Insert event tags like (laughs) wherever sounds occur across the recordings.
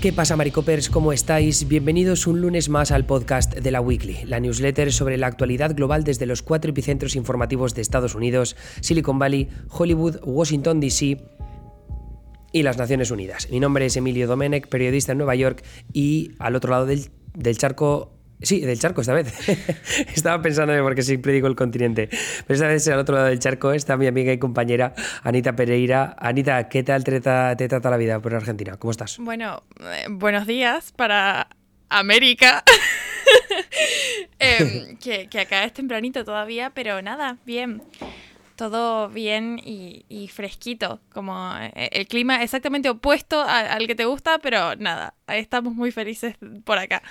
¿Qué pasa, Maricopers? ¿Cómo estáis? Bienvenidos un lunes más al podcast de la Weekly, la newsletter sobre la actualidad global desde los cuatro epicentros informativos de Estados Unidos, Silicon Valley, Hollywood, Washington, D.C. y las Naciones Unidas. Mi nombre es Emilio Domenech, periodista en Nueva York y al otro lado del, del charco Sí, del charco esta vez. (laughs) Estaba pensando porque siempre digo el continente. Pero esta vez al otro lado del charco está mi amiga y compañera Anita Pereira. Anita, ¿qué tal te, trata la vida por Argentina? ¿Cómo estás? Bueno, eh, buenos días para América. (laughs) Em, que, que acá es tempranito todavía, pero nada, bien todo bien y, fresquito, como eh, el clima exactamente opuesto al que te gusta, pero nada, estamos muy felices por acá.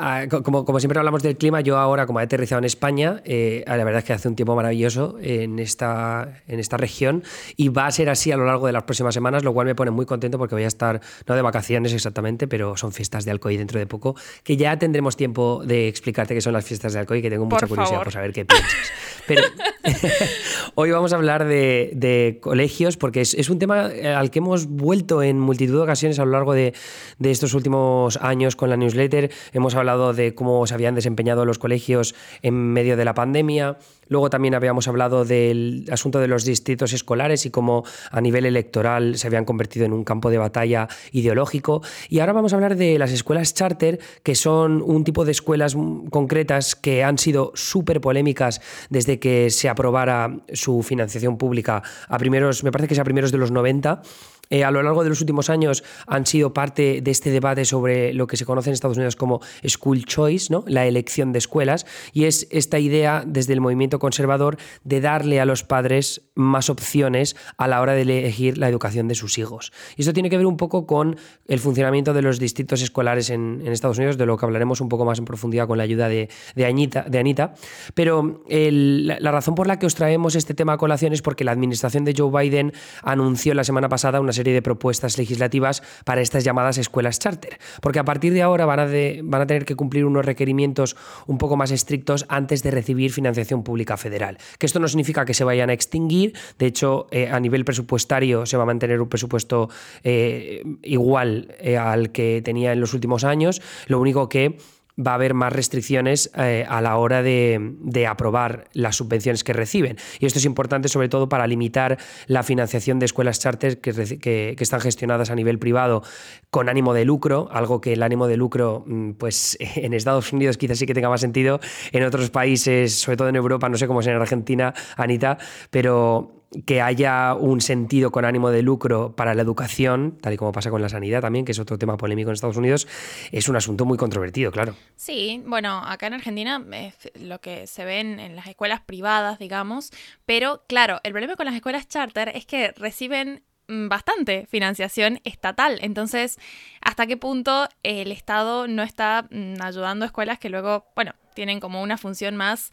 Ah, como, como, siempre hablamos del clima, yo ahora, como he aterrizado en España, eh, la verdad es que hace un tiempo maravilloso en esta, en esta región y va a ser así a lo largo de las próximas semanas, lo cual me pone muy contento porque voy a estar, no de vacaciones exactamente, pero son fiestas de Alcoy dentro de poco, que ya tendremos tiempo de explicarte qué son las fiestas de Alcoy, que tengo mucha curiosidad por saber qué piensas. Pero (laughs) hoy vamos a hablar de, de colegios porque es, es, un tema al que hemos vuelto en multitud de ocasiones a lo largo de, de estos últimos años con la newsletter. Hemos hablado de cómo se habían desempeñado los colegios en medio de la pandemia. Luego también habíamos hablado del asunto de los distritos escolares y cómo a nivel electoral se habían convertido en un campo de batalla ideológico. Y ahora vamos a hablar de las escuelas charter, que son un tipo de escuelas concretas que han sido súper polémicas desde que se aprobara su financiación pública a primeros, me parece que es a primeros de los 90 eh, a lo largo de los últimos años han sido parte de este debate sobre lo que se conoce en Estados Unidos como school choice, ¿no? la elección de escuelas, y es esta idea desde el movimiento conservador de darle a los padres más opciones a la hora de elegir la educación de sus hijos. Y esto tiene que ver un poco con el funcionamiento de los distritos escolares en, Estados Unidos, de lo que hablaremos un poco más en profundidad con la ayuda de, de Anita. Pero la, razón por la que os traemos este tema a colación es porque la administración de Joe Biden anunció la semana pasada una serie de propuestas legislativas para estas llamadas escuelas charter, porque a partir de ahora van a tener que cumplir unos requerimientos un poco más estrictos antes de recibir financiación pública federal. Que esto no significa que se vayan a extinguir, de hecho, eh, a nivel presupuestario se va a mantener un presupuesto eh, igual eh, al que tenía en los últimos años, lo único que va a haber más restricciones eh, a la hora de, aprobar las subvenciones que reciben. Y esto es importante sobre todo para limitar la financiación de escuelas charter que, están gestionadas a nivel privado con ánimo de lucro, algo que el ánimo de lucro, mm, pues (laughs) en Estados Unidos quizás sí que tenga más sentido, en otros países, sobre todo en Europa, no sé cómo es en Argentina, Anita, pero que haya un sentido con ánimo de lucro para la educación, tal y como pasa con la sanidad también, que es otro tema polémico en Estados Unidos, es un asunto muy controvertido, claro. Sí, bueno, acá en Argentina es lo que se ven en las escuelas privadas, digamos, pero claro, el problema con las escuelas charter es que reciben mm, bastante financiación estatal. Entonces, ¿hasta qué punto el Estado no está mm, ayudando a escuelas que luego, bueno, tienen como una función más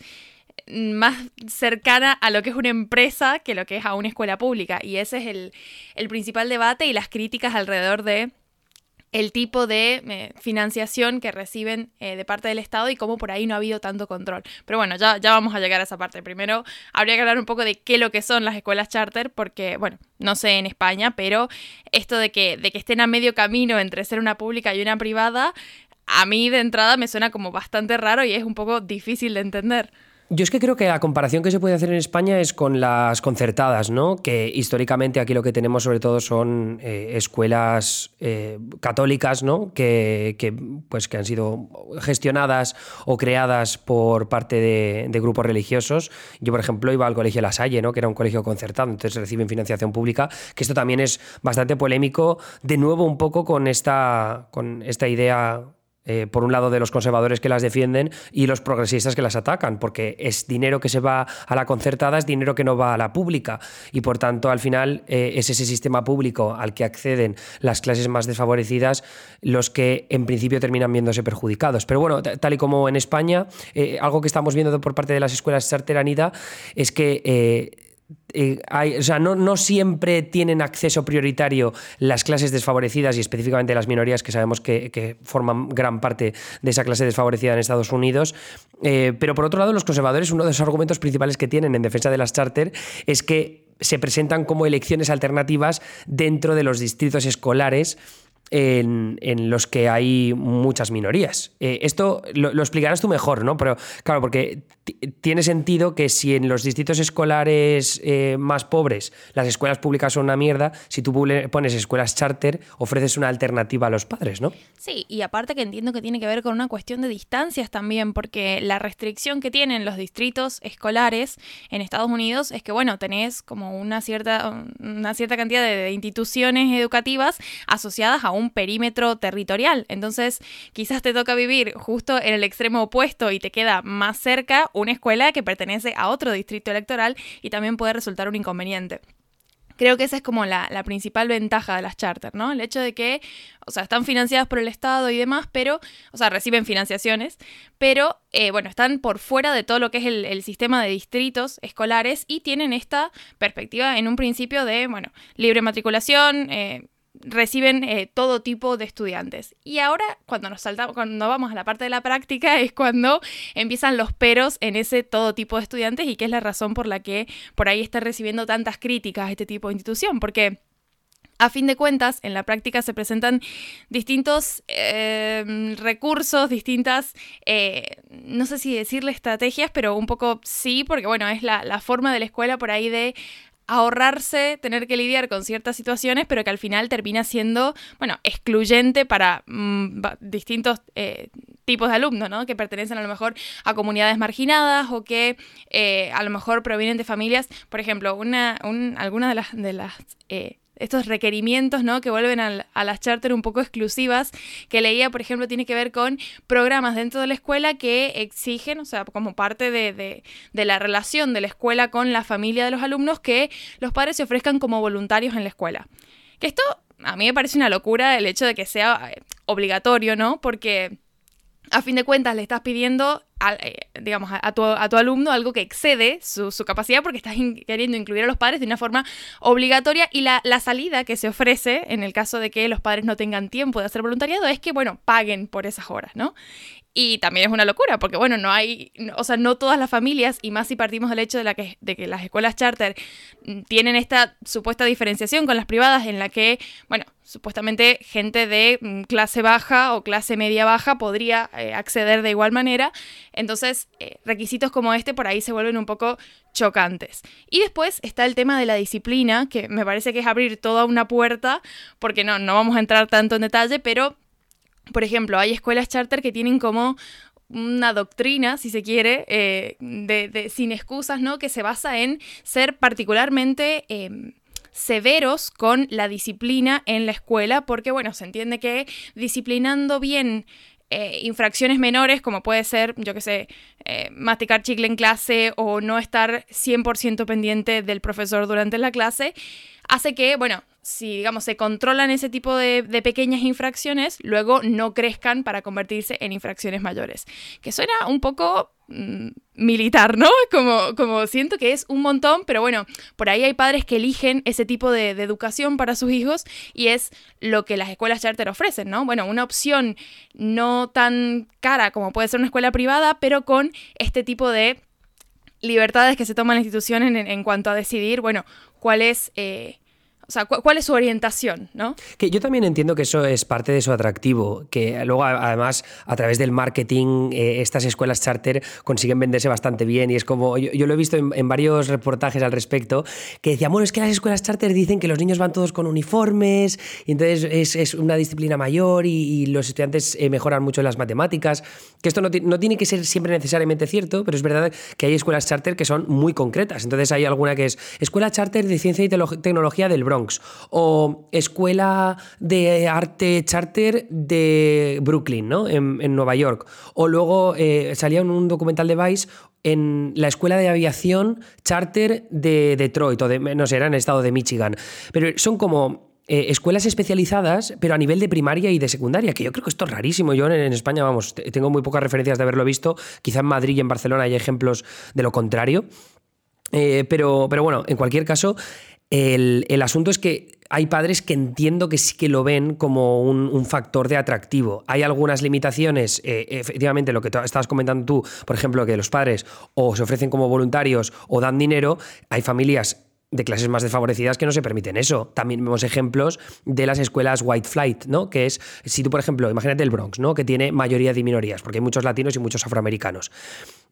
más cercana a lo que es una empresa que lo que es a una escuela pública. Y ese es el, principal debate y las críticas alrededor de el tipo de eh, financiación que reciben eh, de parte del Estado y cómo por ahí no ha habido tanto control. Pero bueno, ya, ya vamos a llegar a esa parte. Primero, habría que hablar un poco de qué lo que son las escuelas charter, porque, bueno, no sé en España, pero esto de que, de que estén a medio camino entre ser una pública y una privada, a mí de entrada me suena como bastante raro y es un poco difícil de entender. Yo es que creo que la comparación que se puede hacer en España es con las concertadas, ¿no? Que históricamente aquí lo que tenemos sobre todo son eh, escuelas eh, católicas, ¿no? Que, pues, que han sido gestionadas o creadas por parte de, grupos religiosos. Yo, por ejemplo, iba al colegio La Salle, ¿no? Que era un colegio concertado, entonces reciben financiación pública, que esto también es bastante polémico, de nuevo un poco con esta, con esta idea eh, por un lado de los conservadores que las defienden y los progresistas que las atacan, porque es dinero que se va a la concertada, es dinero que no va a la pública y por tanto al final eh, es ese sistema público al que acceden las clases más desfavorecidas los que en principio terminan viéndose perjudicados. Pero bueno, tal y como en España, eh, algo que estamos viendo por parte de las escuelas charteranida es que eh, o sea, no, siempre tienen acceso prioritario las clases desfavorecidas y específicamente las minorías que sabemos que, forman gran parte de esa clase desfavorecida en Estados Unidos. Eh, pero por otro lado, los conservadores, uno de los argumentos principales que tienen en defensa de las charter es que se presentan como elecciones alternativas dentro de los distritos escolares en, los que hay muchas minorías. Eh, esto lo, explicarás tú mejor, ¿no? Pero claro, porque tiene sentido que si en los distritos escolares eh, más pobres las escuelas públicas son una mierda, si tú pones escuelas charter, ofreces una alternativa a los padres, ¿no? Sí, y aparte que entiendo que tiene que ver con una cuestión de distancias también, porque la restricción que tienen los distritos escolares en Estados Unidos es que, bueno, tenés como una cierta, una cierta cantidad de instituciones educativas asociadas a un perímetro territorial. Entonces, quizás te toca vivir justo en el extremo opuesto y te queda más cerca una escuela que pertenece a otro distrito electoral y también puede resultar un inconveniente. Creo que esa es como la, principal ventaja de las charter, ¿no? El hecho de que, o sea, están financiadas por el Estado y demás, pero, o sea, reciben financiaciones, pero, eh, bueno, están por fuera de todo lo que es el, sistema de distritos escolares y tienen esta perspectiva en un principio de, bueno, libre matriculación, eh, reciben eh, todo tipo de estudiantes. Y ahora, cuando nos saltamos, cuando vamos a la parte de la práctica, es cuando empiezan los peros en ese todo tipo de estudiantes y que es la razón por la que por ahí está recibiendo tantas críticas este tipo de institución. Porque a fin de cuentas, en la práctica se presentan distintos em, recursos, distintas, eh, no sé si decirle estrategias, pero un poco sí, porque bueno, es la, la, forma de la escuela por ahí de ahorrarse tener que lidiar con ciertas situaciones, pero que al final termina siendo, bueno, excluyente para mm, distintos eh, tipos de alumnos, ¿no? Que pertenecen a lo mejor a comunidades marginadas o que eh, a lo mejor provienen de familias, por ejemplo, una, un, algunas de las, de las eh, estos requerimientos, ¿no? Que vuelven a, las charter un poco exclusivas, que leía, por ejemplo, tiene que ver con programas dentro de la escuela que exigen, o sea, como parte de, la relación de la escuela con la familia de los alumnos, que los padres se ofrezcan como voluntarios en la escuela. Que esto a mí me parece una locura el hecho de que sea eh, obligatorio, ¿no? Porque a fin de cuentas le estás pidiendo, eh, digamos, a, tu, alumno algo que excede su, capacidad porque estás queriendo incluir a los padres de una forma obligatoria y la, la, salida que se ofrece en el caso de que los padres no tengan tiempo de hacer voluntariado es que, bueno, paguen por esas horas, ¿no? Y también es una locura, porque bueno, no hay, o sea, no todas las familias, y más si partimos del hecho de, la que, de que las escuelas charter mm, tienen esta supuesta diferenciación con las privadas en la que, bueno, supuestamente gente de mm, clase baja o clase media baja podría eh, acceder de igual manera. Entonces, eh, requisitos como este por ahí se vuelven un poco chocantes. Y después está el tema de la disciplina, que me parece que es abrir toda una puerta, porque no, no vamos a entrar tanto en detalle, pero por ejemplo, hay escuelas charter que tienen como una doctrina, si se quiere, eh, de, sin excusas, ¿no? Que se basa en ser particularmente em, severos con la disciplina en la escuela, porque, bueno, se entiende que disciplinando bien eh, infracciones menores, como puede ser, yo qué sé, eh, masticar chicle en clase o no estar 100% pendiente del profesor durante la clase, hace que, bueno, si digamos se controlan ese tipo de, pequeñas infracciones, luego no crezcan para convertirse en infracciones mayores. Que suena un poco mm, militar, ¿no? (laughs) Como, como siento que es un montón, pero bueno, por ahí hay padres que eligen ese tipo de, educación para sus hijos y es lo que las escuelas charter ofrecen, ¿no? Bueno, una opción no tan cara como puede ser una escuela privada, pero con este tipo de libertades que se toman las instituciones en, cuanto a decidir, bueno, cuál es... Eh, o sea, ¿cuál es su orientación? ¿no? Que yo también entiendo que eso es parte de su atractivo, que luego además a través del marketing eh, estas escuelas charter consiguen venderse bastante bien y es como, yo, lo he visto en, varios reportajes al respecto, que decían, bueno, es que las escuelas charter dicen que los niños van todos con uniformes y entonces es, una disciplina mayor y, los estudiantes eh, mejoran mucho las matemáticas, que esto no, no tiene que ser siempre necesariamente cierto, pero es verdad que hay escuelas charter que son muy concretas, entonces hay alguna que es Escuela Charter de Ciencia y Tecnología del Bronx, o Escuela de Arte Charter de Brooklyn, ¿no? En, Nueva York. O luego eh, salía en un documental de Vice en la Escuela de Aviación Charter de Detroit, o de, no sé, era en el estado de Michigan. Pero son como eh, escuelas especializadas, pero a nivel de primaria y de secundaria, que yo creo que esto es rarísimo. Yo en, España, vamos, tengo muy pocas referencias de haberlo visto. Quizá en Madrid y en Barcelona hay ejemplos de lo contrario. Eh, pero, pero bueno, en cualquier caso, el, asunto es que hay padres que entiendo que sí que lo ven como un, factor de atractivo. Hay algunas limitaciones, eh, efectivamente, lo que estabas comentando tú, por ejemplo, que los padres o se ofrecen como voluntarios o dan dinero. Hay familias de clases más desfavorecidas que no se permiten eso. También vemos ejemplos de las escuelas white flight, ¿no? Que es, si tú, por ejemplo, imagínate el Bronx, ¿no? Que tiene mayoría de minorías, porque hay muchos latinos y muchos afroamericanos.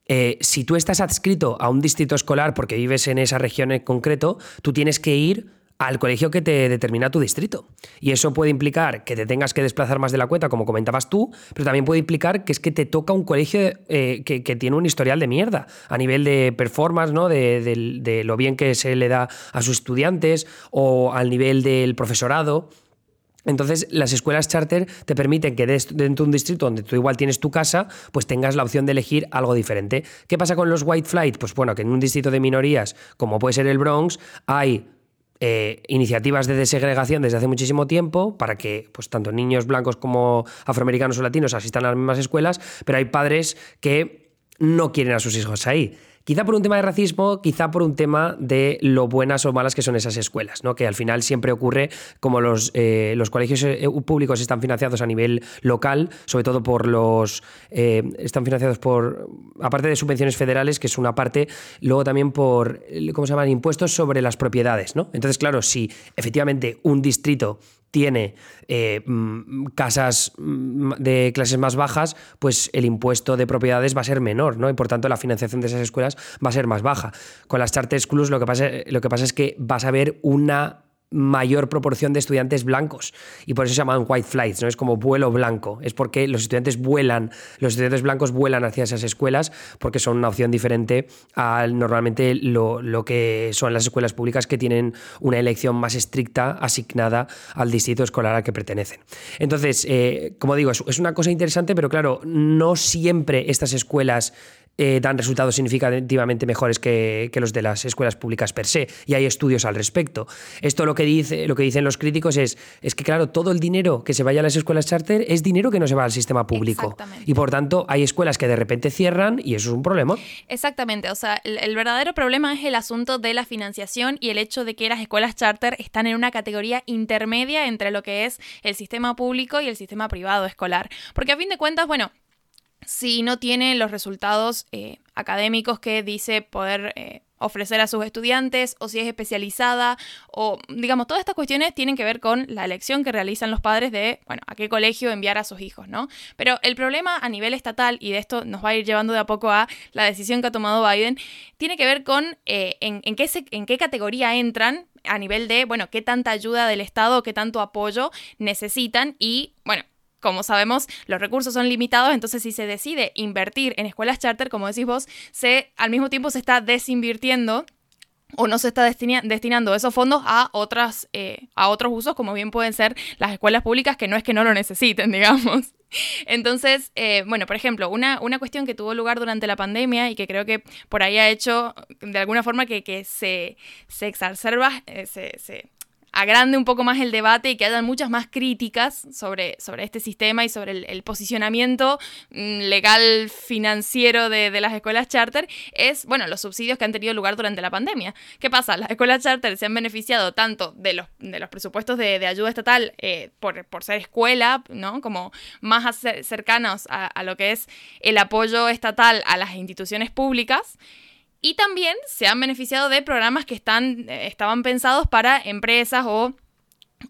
Eh, si tú estás adscrito a un distrito escolar porque vives en esa región en concreto, tú tienes que ir al colegio que te determina tu distrito. Y eso puede implicar que te tengas que desplazar más de la cuenta, como comentabas tú, pero también puede implicar que es que te toca un colegio eh, que, tiene un historial de mierda a nivel de performance, ¿no? De, lo bien que se le da a sus estudiantes o al nivel del profesorado. Entonces, las escuelas charter te permiten que dentro de un distrito donde tú igual tienes tu casa, pues tengas la opción de elegir algo diferente. ¿Qué pasa con los white flight? Pues bueno, que en un distrito de minorías, como puede ser el Bronx, hay eh, iniciativas de desegregación desde hace muchísimo tiempo para que pues, tanto niños blancos como afroamericanos o latinos asistan a las mismas escuelas, pero hay padres que no quieren a sus hijos ahí. Quizá por un tema de racismo, quizá por un tema de lo buenas o malas que son esas escuelas, ¿no? que al final siempre ocurre como los, eh, los colegios eh, públicos están financiados a nivel local, sobre todo por los... Eh, están financiados por, aparte de subvenciones federales, que es una parte, luego también por, ¿cómo se llaman? Impuestos sobre las propiedades. ¿no? Entonces, claro, si efectivamente un distrito tiene eh, mm, casas mm, de clases más bajas, pues el impuesto de propiedades va a ser menor, ¿no? Y por tanto la financiación de esas escuelas va a ser más baja. Con las charter schools lo que pasa, lo que pasa es que vas a ver una mayor proporción de estudiantes blancos y por eso se llaman white flights, ¿no? Es como vuelo blanco, es porque los estudiantes vuelan, los estudiantes blancos vuelan hacia esas escuelas porque son una opción diferente a normalmente lo, que son las escuelas públicas que tienen una elección más estricta asignada al distrito escolar al que pertenecen. Entonces, eh, como digo, es una cosa interesante, pero claro, no siempre estas escuelas eh, dan resultados significativamente mejores que, los de las escuelas públicas per se. Y hay estudios al respecto. Esto lo que, dice, lo que dicen los críticos es, es que, claro, todo el dinero que se vaya a las escuelas charter es dinero que no se va al sistema público. Y por tanto, hay escuelas que de repente cierran y eso es un problema. Exactamente. O sea, el, el verdadero problema es el asunto de la financiación y el hecho de que las escuelas charter están en una categoría intermedia entre lo que es el sistema público y el sistema privado escolar. Porque a fin de cuentas, bueno, si no tiene los resultados eh, académicos que dice poder eh, ofrecer a sus estudiantes o si es especializada o digamos todas estas cuestiones tienen que ver con la elección que realizan los padres de bueno a qué colegio enviar a sus hijos no pero el problema a nivel estatal y de esto nos va a ir llevando de a poco a la decisión que ha tomado Biden tiene que ver con eh, en, qué en qué categoría entran a nivel de bueno qué tanta ayuda del Estado qué tanto apoyo necesitan y bueno como sabemos, los recursos son limitados, entonces si se decide invertir en escuelas charter, como decís vos, se, al mismo tiempo se está desinvirtiendo o no se está destinando esos fondos a, otras, eh, a otros usos, como bien pueden ser las escuelas públicas, que no es que no lo necesiten, (laughs) digamos. Entonces, eh, bueno, por ejemplo, una, una, cuestión que tuvo lugar durante la pandemia y que creo que por ahí ha hecho de alguna forma que, que se, se exacerba, eh, se, se agrande un poco más el debate y que haya muchas más críticas sobre, sobre este sistema y sobre el, posicionamiento mm, legal financiero de, las escuelas charter, es, bueno, los subsidios que han tenido lugar durante la pandemia. ¿Qué pasa? Las escuelas charter se han beneficiado tanto de los, de los presupuestos de, ayuda estatal eh, por, ser escuela, ¿no? Como más cercanos a, a lo que es el apoyo estatal a las instituciones públicas, y también se han beneficiado de programas que están, eh, estaban pensados para empresas o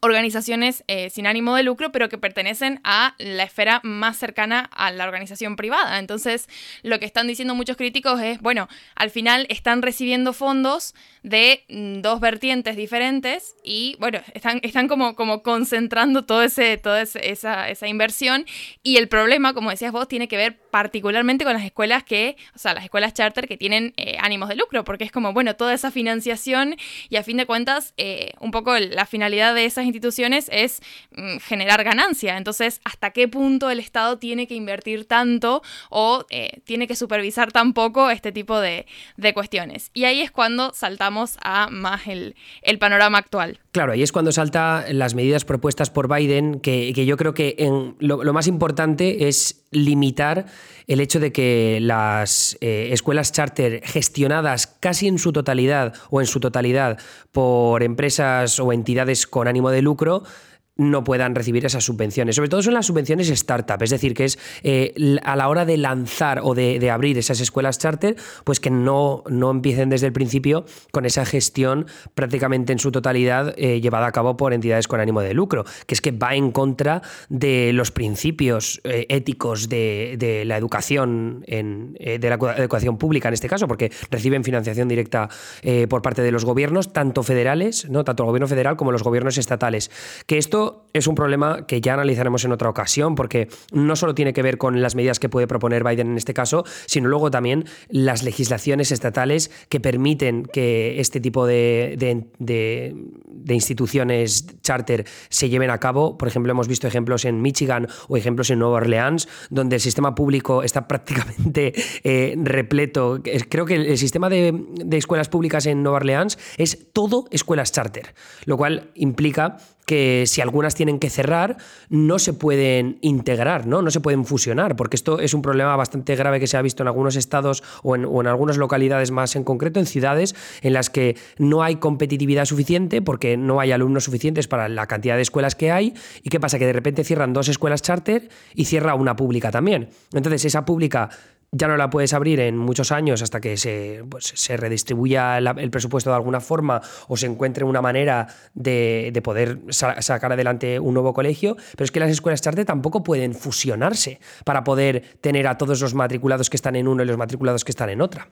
organizaciones eh, sin ánimo de lucro, pero que pertenecen a la esfera más cercana a la organización privada. Entonces, lo que están diciendo muchos críticos es, bueno, al final están recibiendo fondos de mm, dos vertientes diferentes y, bueno, están, están como, como concentrando todo ese, toda esa, esa inversión y el problema, como decías vos, tiene que ver particularmente con las escuelas que, o sea, las escuelas charter que tienen eh, ánimos de lucro, porque es como, bueno, toda esa financiación y a fin de cuentas, eh, un poco la finalidad de instituciones es mm, generar ganancia. Entonces, ¿hasta qué punto el Estado tiene que invertir tanto o eh, tiene que supervisar tan poco este tipo de, cuestiones? Y ahí es cuando saltamos a más el, panorama actual. Claro, ahí es cuando salta las medidas propuestas por Biden, que, yo creo que lo, más importante es limitar el hecho de que las eh, escuelas charter gestionadas casi en su totalidad o en su totalidad por empresas o entidades con ánimo de lucro no puedan recibir esas subvenciones. Sobre todo son las subvenciones startup, es decir, que es eh, a la hora de lanzar o de, abrir esas escuelas charter, pues que no, no empiecen desde el principio con esa gestión prácticamente en su totalidad eh, llevada a cabo por entidades con ánimo de lucro, que es que va en contra de los principios eh, éticos de, la educación, en, de la educación pública en este caso, porque reciben financiación directa por parte de los gobiernos, tanto federales, ¿no? tanto el gobierno federal como los gobiernos estatales. Que esto es un problema que ya analizaremos en otra ocasión, porque no solo tiene que ver con las medidas que puede proponer Biden en este caso, sino luego también las legislaciones estatales que permiten que este tipo de, instituciones charter se lleven a cabo. Por ejemplo, hemos visto ejemplos en Michigan o ejemplos en Nueva Orleans, donde el sistema público está (laughs) prácticamente eh, repleto. Creo que el sistema de, de escuelas públicas en Nueva Orleans es todo escuelas charter, lo cual implica que si algunas tienen que cerrar, no se pueden integrar, ¿no? no se pueden fusionar, porque esto es un problema bastante grave que se ha visto en algunos estados o en, algunas localidades más en concreto, en ciudades en las que no hay competitividad suficiente porque no hay alumnos suficientes para la cantidad de escuelas que hay. ¿Y qué pasa? Que de repente cierran dos escuelas charter y cierra una pública también. Entonces esa pública ya no la puedes abrir en muchos años hasta que se, pues, se redistribuya el presupuesto de alguna forma o se encuentre una manera de, poder sacar adelante un nuevo colegio, pero es que las escuelas charter tampoco pueden fusionarse para poder tener a todos los matriculados que están en uno y los matriculados que están en otra.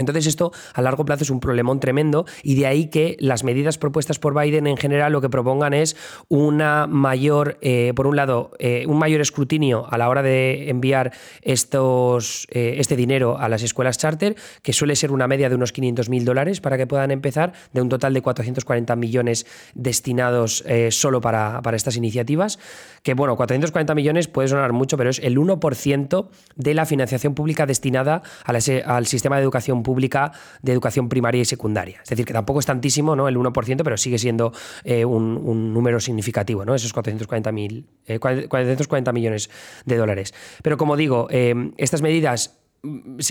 Entonces esto a largo plazo es un problemón tremendo y de ahí que las medidas propuestas por Biden en general lo que propongan es una mayor, eh, por un lado, eh, un mayor escrutinio a la hora de enviar estos, eh, este dinero a las escuelas charter, que suele ser una media de unos 500 mil dólares para que puedan empezar, de un total de 440 millones destinados solo para, para estas iniciativas, que bueno, 440 millones puede sonar mucho, pero es el 1% de la financiación pública destinada al sistema de educación pública de educación primaria y secundaria. Es decir, que tampoco es tantísimo, ¿no? El 1%, pero sigue siendo eh, un, número significativo, ¿no? Esos 440, mil, 440 eh, millones de dólares. Pero como digo, eh, estas medidas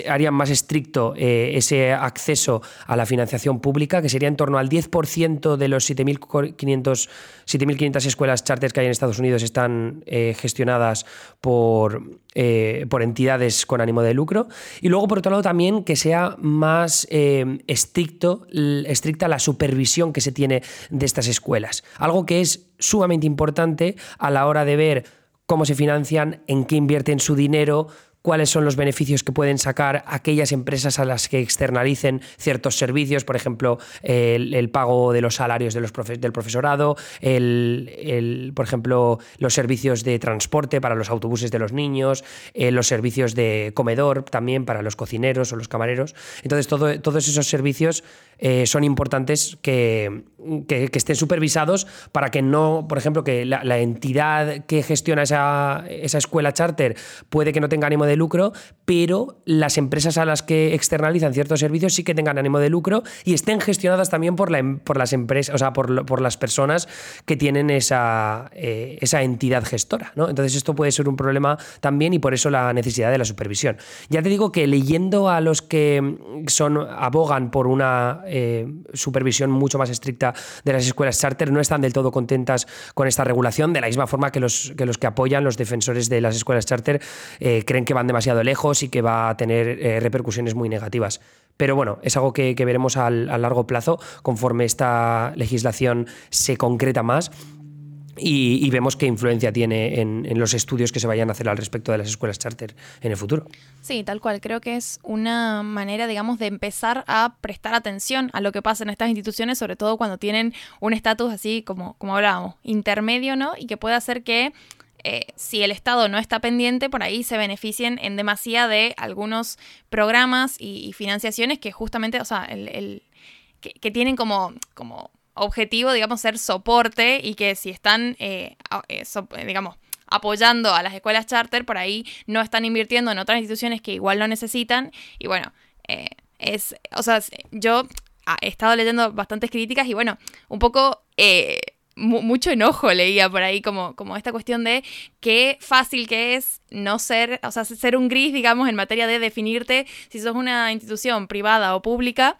harían más estricto eh, ese acceso a la financiación pública, que sería en torno al 10% de los 7.500 escuelas charters que hay en Estados Unidos están eh, gestionadas por, eh, por entidades con ánimo de lucro. Y luego, por otro lado, también que sea más estricto, estricta la supervisión que se tiene de estas escuelas. Algo que es sumamente importante a la hora de ver cómo se financian, en qué invierten su dinero, cuáles son los beneficios que pueden sacar aquellas empresas a las que externalicen ciertos servicios, por ejemplo, el, pago de los salarios de los del profesorado, el, por ejemplo, los servicios de transporte para los autobuses de los niños, eh, los servicios de comedor también para los cocineros o los camareros. Entonces, todo, todos esos servicios eh, son importantes que, estén supervisados para que no, por ejemplo, que la, entidad que gestiona esa, esa escuela charter puede que no tenga ánimo de lucro, pero las empresas a las que externalizan ciertos servicios sí que tengan ánimo de lucro y estén gestionadas también por, la, em, por las empresas, o sea, por, por las personas que tienen esa, eh, esa entidad gestora. ¿no? Entonces esto puede ser un problema también y por eso la necesidad de la supervisión. Ya te digo que leyendo a los que son abogan por una eh, supervisión mucho más estricta de las escuelas charter no están del todo contentas con esta regulación, de la misma forma que los que, los que apoyan, los defensores de las escuelas charter, eh, creen que van demasiado lejos y que va a tener eh, repercusiones muy negativas. Pero bueno, es algo que, veremos a largo plazo conforme esta legislación se concreta más y, vemos qué influencia tiene en, los estudios que se vayan a hacer al respecto de las escuelas charter en el futuro. Sí, tal cual. Creo que es una manera, digamos, de empezar a prestar atención a lo que pasa en estas instituciones, sobre todo cuando tienen un estatus así como, como hablábamos, intermedio, ¿no? Y que puede hacer que eh, si el Estado no está pendiente, por ahí se beneficien en demasía de algunos programas y, financiaciones que justamente, o sea, el, que, tienen como, como objetivo, digamos, ser soporte y que si están, eh, eh, digamos, apoyando a las escuelas charter, por ahí no están invirtiendo en otras instituciones que igual lo necesitan. Y bueno, es, o sea, yo he estado leyendo bastantes críticas y bueno, un poco mucho enojo leía por ahí, como, como esta cuestión de qué fácil que es no ser, o sea, ser un gris, digamos, en materia de definirte si sos una institución privada o pública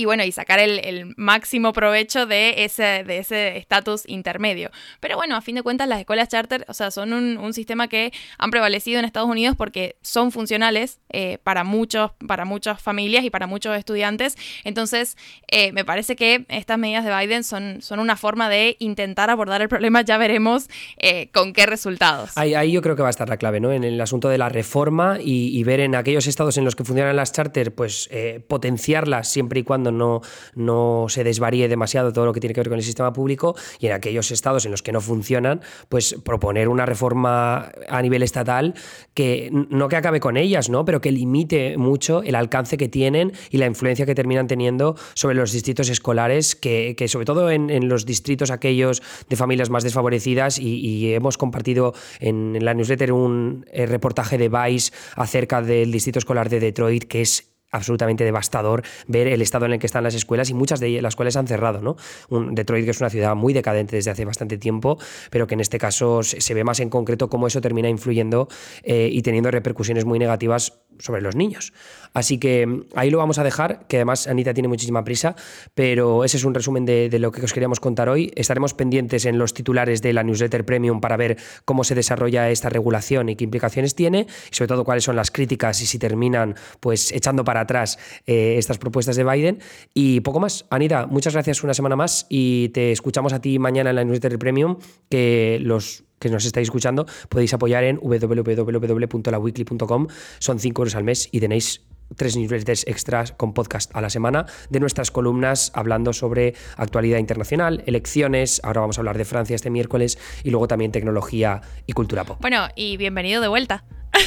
y bueno, y sacar el, máximo provecho de ese de ese estatus intermedio. Pero bueno, a fin de cuentas las escuelas charter, o sea, son un, sistema que han prevalecido en Estados Unidos porque son funcionales eh, para, muchos, para muchas familias y para muchos estudiantes. Entonces, eh, me parece que estas medidas de Biden son, son una forma de intentar abordar el problema, ya veremos eh, con qué resultados. Ahí, yo creo que va a estar la clave, ¿no? En el asunto de la reforma y, ver en aquellos estados en los que funcionan las charter, pues potenciarlas siempre y cuando no, no se desvaríe demasiado todo lo que tiene que ver con el sistema público y en aquellos estados en los que no funcionan, pues proponer una reforma a nivel estatal que no que acabe con ellas, ¿no? pero que limite mucho el alcance que tienen y la influencia que terminan teniendo sobre los distritos escolares, que, sobre todo en, los distritos aquellos de familias más desfavorecidas y, hemos compartido en, la newsletter un eh, reportaje de Vice acerca del distrito escolar de Detroit, que es absolutamente devastador ver el estado en el que están las escuelas y muchas de las cuales han cerrado, ¿no? Un Detroit que es una ciudad muy decadente desde hace bastante tiempo, pero que en este caso se ve más en concreto cómo eso termina influyendo eh, y teniendo repercusiones muy negativas sobre los niños. Así que mm, ahí lo vamos a dejar, que además Anita tiene muchísima prisa, pero ese es un resumen de, lo que os queríamos contar hoy. Estaremos pendientes en los titulares de la newsletter premium para ver cómo se desarrolla esta regulación y qué implicaciones tiene, y sobre todo cuáles son las críticas y si terminan pues echando para atrás eh, estas propuestas de Biden. Y poco más. Anita, muchas gracias una semana más y te escuchamos a ti mañana en la newsletter premium, que los que nos estáis escuchando, podéis apoyar en www.laweekly.com. Son 5 euros al mes y tenéis tres newsletters extras con podcast a la semana de nuestras columnas hablando sobre actualidad internacional, elecciones, ahora vamos a hablar de Francia este miércoles y luego también tecnología y cultura pop. Bueno, y bienvenido de vuelta. (laughs)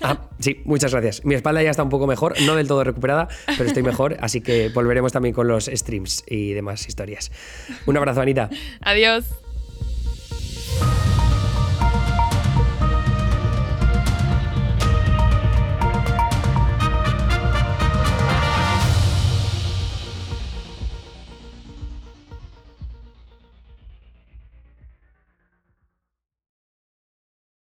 Ah, sí, muchas gracias. Mi espalda ya está un poco mejor, no del todo recuperada, pero estoy mejor, así que volveremos también con los streams y demás historias. Un abrazo, Anita. Adiós. Bye.